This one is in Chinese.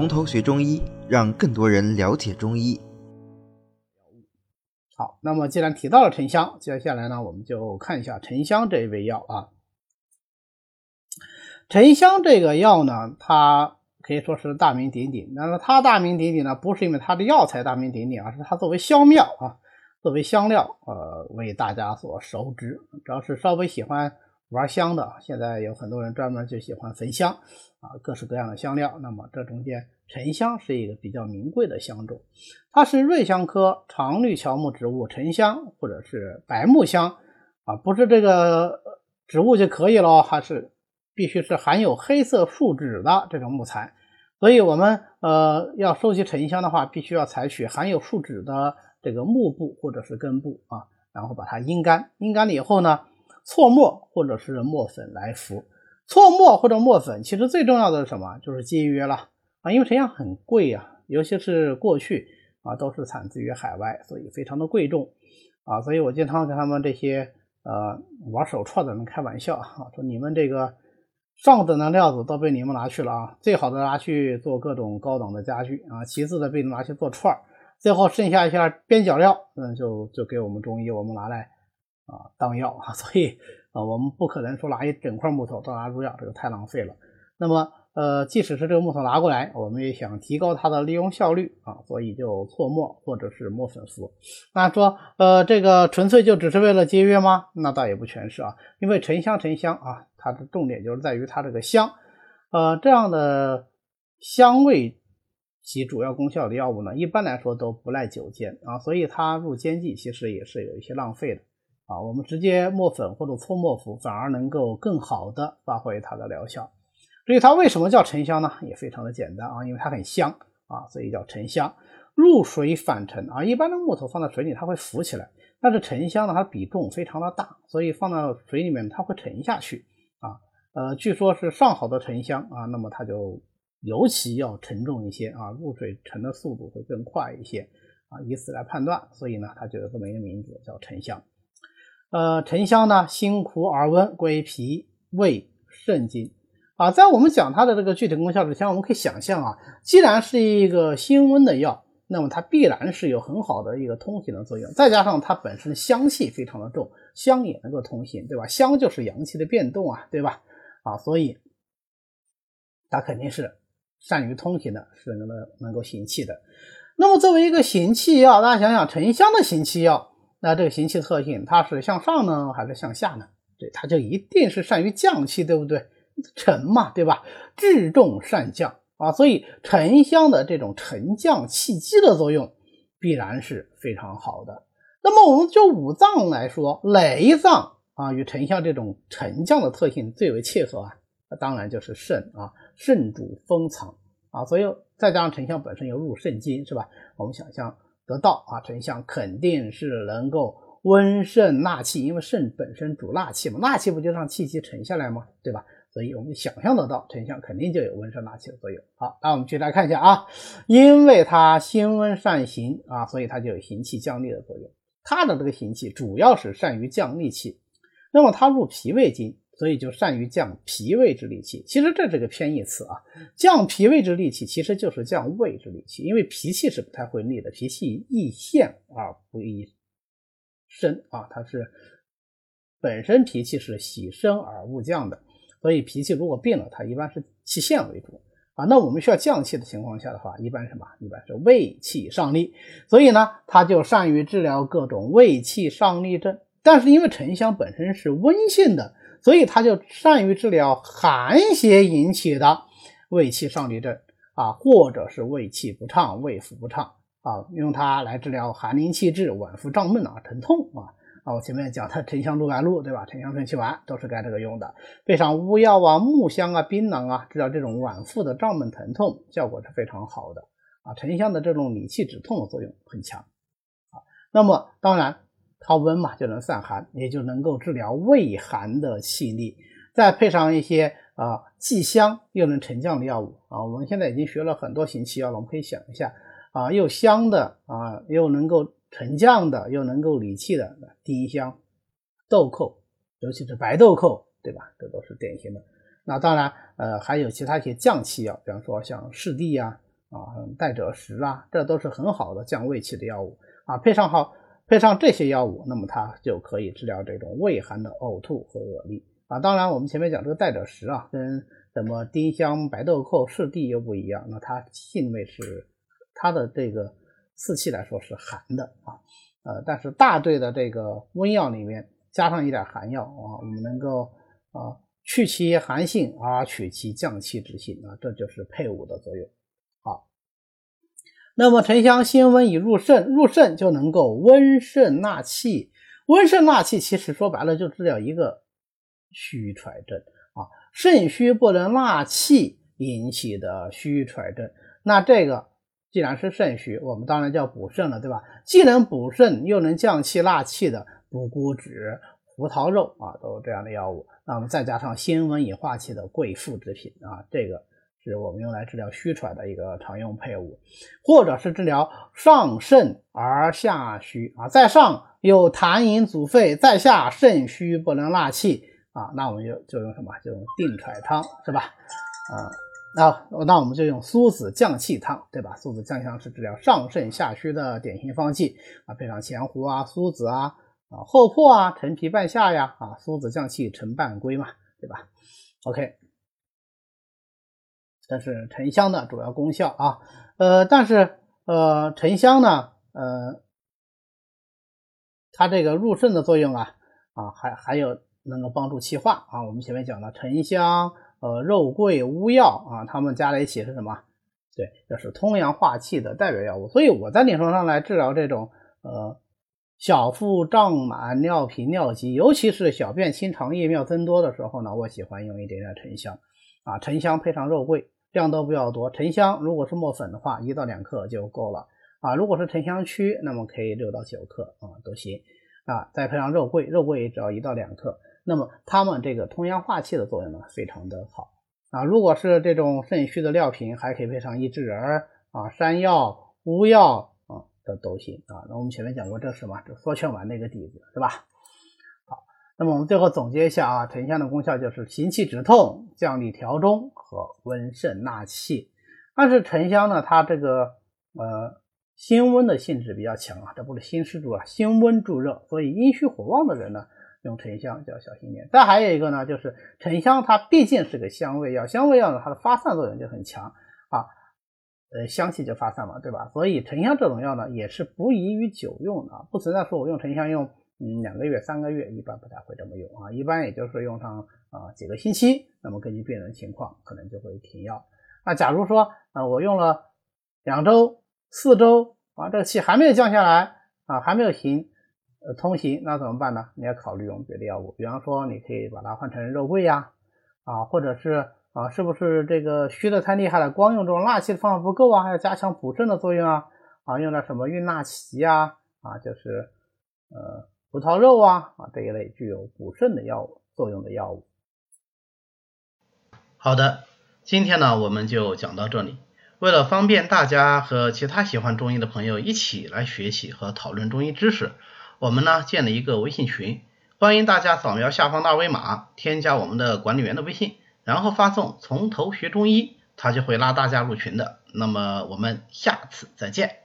从头学中医，让更多人了解中医。好，那么既然提到了沉香，接下来呢，我们就看一下沉香这一味药啊。沉香这个药呢，它可以说是大名鼎鼎。那么它大名鼎鼎呢，不是因为它的药材大名鼎鼎，而是它作为香料啊，作为香料，呃，为大家所熟知。只要是稍微喜欢玩香的，现在有很多人专门就喜欢焚香啊，各式各样的香料。那么这中间，沉香是一个比较名贵的香种，它是瑞香科常绿乔木植物沉香或者是白木香啊，不是这个植物就可以了，还是。必须是含有黑色树脂的这种木材，所以我们呃要收集沉香的话，必须要采取含有树脂的这个木部或者是根部啊，然后把它阴干，阴干了以后呢，错墨或者是墨粉来服。错墨或者墨粉，其实最重要的是什么？就是节约了啊，因为沉香很贵啊，尤其是过去啊都是产自于海外，所以非常的贵重啊，所以我经常跟他们这些呃玩手串的人开玩笑啊，说你们这个。上等的料子都被你们拿去了啊！最好的拿去做各种高档的家具啊，其次的被拿去做串儿，最后剩下一些边角料，嗯，就就给我们中医我们拿来啊当药啊，所以啊，我们不可能说拿一整块木头当拿入药，这个太浪费了。那么呃，即使是这个木头拿过来，我们也想提高它的利用效率啊，所以就搓末或者是磨粉服。那说呃，这个纯粹就只是为了节约吗？那倒也不全是啊，因为沉香沉香啊。它的重点就是在于它这个香，呃，这样的香味及主要功效的药物呢，一般来说都不赖久煎啊，所以它入煎剂其实也是有一些浪费的啊。我们直接磨粉或者搓磨服，反而能够更好的发挥它的疗效。至于它为什么叫沉香呢？也非常的简单啊，因为它很香啊，所以叫沉香。入水反沉啊，一般的木头放在水里它会浮起来，但是沉香呢，它比重非常的大，所以放到水里面它会沉下去啊。呃，据说是上好的沉香啊，那么它就尤其要沉重一些啊，入水沉的速度会更快一些啊，以此来判断，所以呢，它就有这么一个名字叫沉香。呃，沉香呢，辛苦而温，归脾胃肾经啊。在我们讲它的这个具体功效之前，我们可以想象啊，既然是一个辛温的药，那么它必然是有很好的一个通行的作用，再加上它本身香气非常的重，香也能够通行，对吧？香就是阳气的变动啊，对吧？啊，所以它肯定是善于通行的，是能能够行气的。那么作为一个行气药，大家想想沉香的行气药，那这个行气特性，它是向上呢，还是向下呢？对，它就一定是善于降气，对不对？沉嘛，对吧？至重善降啊，所以沉香的这种沉降气机的作用，必然是非常好的。那么我们就五脏来说，哪一脏？啊，与沉香这种沉降的特性最为切合啊，那当然就是肾啊，肾主封藏啊，所以再加上沉香本身又入肾经，是吧？我们想象得到啊，沉香肯定是能够温肾纳气，因为肾本身主纳气嘛，纳气不就让气机沉下来吗？对吧？所以我们想象得到沉香肯定就有温肾纳气的作用。好，那我们继续来看一下啊，因为它辛温善行啊，所以它就有行气降逆的作用。它的这个行气主要是善于降逆气。那么它入脾胃经，所以就善于降脾胃之利气。其实这是个偏义词啊，降脾胃之利气其实就是降胃之利气，因为脾气是不太会利的，脾气易陷而不易生啊，它是本身脾气是喜升而勿降的，所以脾气如果病了，它一般是气陷为主啊。那我们需要降气的情况下的话，一般什么？一般是胃气上逆，所以呢，它就善于治疗各种胃气上逆症。但是因为沉香本身是温性的，所以它就善于治疗寒邪引起的胃气上逆症啊，或者是胃气不畅、胃腹不畅啊，用它来治疗寒凝气滞、脘腹胀闷啊、疼痛啊啊。我前面讲的沉香鹿白露对吧？沉香顺气丸都是该这个用的，配上乌药啊、木香啊、槟榔啊，治疗这种脘腹的胀闷疼痛，效果是非常好的啊。沉香的这种理气止痛的作用很强啊。那么当然。它温嘛，就能散寒，也就能够治疗胃寒的气逆，再配上一些啊既香又能沉降的药物啊。我们现在已经学了很多行气药了，我们可以想一下啊，又香的啊，又能够沉降的，又能够理气的丁香、豆蔻，尤其是白豆蔻，对吧？这都是典型的。那当然，呃，还有其他一些降气药，比方说像柿地呀啊，代赭石啊，这都是很好的降胃气的药物啊。配上好，配上这些药物，那么它就可以治疗这种胃寒的呕吐和恶逆啊。当然，我们前面讲这个代赭石啊，跟什么丁香、白豆蔻、赤地又不一样，那它性味是它的这个四气来说是寒的啊。呃，但是大队的这个温药里面加上一点寒药啊，我们能够啊去其寒性而取其降气之性啊，这就是配伍的作用。那么沉香辛温以入肾，入肾就能够温肾纳气。温肾纳气其实说白了就治疗一个虚喘症啊，肾虚不能纳气引起的虚喘症。那这个。既然是肾虚，我们当然叫补肾了，对吧？既能补肾又能降气纳气的补骨脂、胡桃肉啊，都是这样的药物。那么再加上辛温以化气的贵附之品啊，这个是我们用来治疗虚喘的一个常用配伍，或者是治疗上肾而下虚啊，在上有痰饮阻肺，在下肾虚不能纳气啊，那我们就就用什么？就用定喘汤，是吧？啊。那那我们就用苏子降气汤，对吧？苏子降气汤是治疗上肾下虚的典型方剂啊，配上前胡啊、苏子啊、啊厚朴啊、陈皮半夏呀，啊苏子降气，陈半归嘛，对吧？OK，这是沉香的主要功效啊。呃，但是呃，沉香呢，呃，它这个入肾的作用啊，啊还还有能够帮助气化啊。我们前面讲了沉香。呃，肉桂、乌药啊，它们加在一起是什么？对，这是通阳化气的代表药物。所以我在临床上来治疗这种呃小腹胀满、尿频、尿急，尤其是小便清长、夜尿增多的时候呢，我喜欢用一点点沉香啊，沉香配上肉桂，量都不要多。沉香如果是磨粉的话，一到两克就够了啊。如果是沉香曲，那么可以六到九克啊都行啊。再配上肉桂，肉桂只要一到两克。那么它们这个通阳化气的作用呢，非常的好啊。如果是这种肾虚的尿频，还可以配上益智仁啊、山药、乌药啊这都行啊。那我们前面讲过，这是什么？这缩圈丸的一个底子，是吧？那么我们最后总结一下啊，沉香的功效就是行气止痛、降逆调中和温肾纳气。但是沉香呢，它这个呃辛温的性质比较强啊，这不是辛湿助啊，辛温助热，所以阴虚火旺的人呢。用沉香就要小心点。再还有一个呢，就是沉香它毕竟是个香味药，香味药呢它的发散作用就很强啊，呃香气就发散嘛，对吧？所以沉香这种药呢也是不宜于久用的，不存在说我用沉香用嗯两个月、三个月，一般不太会这么用啊，一般也就是用上啊几个星期，那么根据病人情况可能就会停药。那假如说啊我用了两周、四周啊这个气还没有降下来啊还没有行。呃，通行那怎么办呢？你要考虑用别的药物，比方说你可以把它换成肉桂呀，啊，或者是啊，是不是这个虚的太厉害了，光用这种纳气的方法不够啊，还要加强补肾的作用啊，啊，用点什么运纳奇呀，啊，就是呃葡萄肉啊，啊这一类具有补肾的药物作用的药物。好的，今天呢我们就讲到这里。为了方便大家和其他喜欢中医的朋友一起来学习和讨论中医知识。我们呢建了一个微信群，欢迎大家扫描下方的二维码，添加我们的管理员的微信，然后发送“从头学中医”，他就会拉大家入群的。那么我们下次再见。